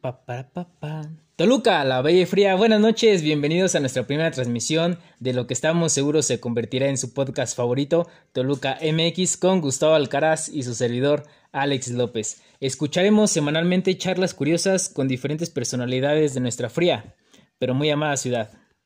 Pa, pa, pa. Toluca, la Bella y Fría, buenas noches, bienvenidos a nuestra primera transmisión de lo que estamos seguros se convertirá en su podcast favorito, Toluca MX, con Gustavo Alcaraz y su servidor Alex López. Escucharemos semanalmente charlas curiosas con diferentes personalidades de nuestra fría, pero muy amada ciudad.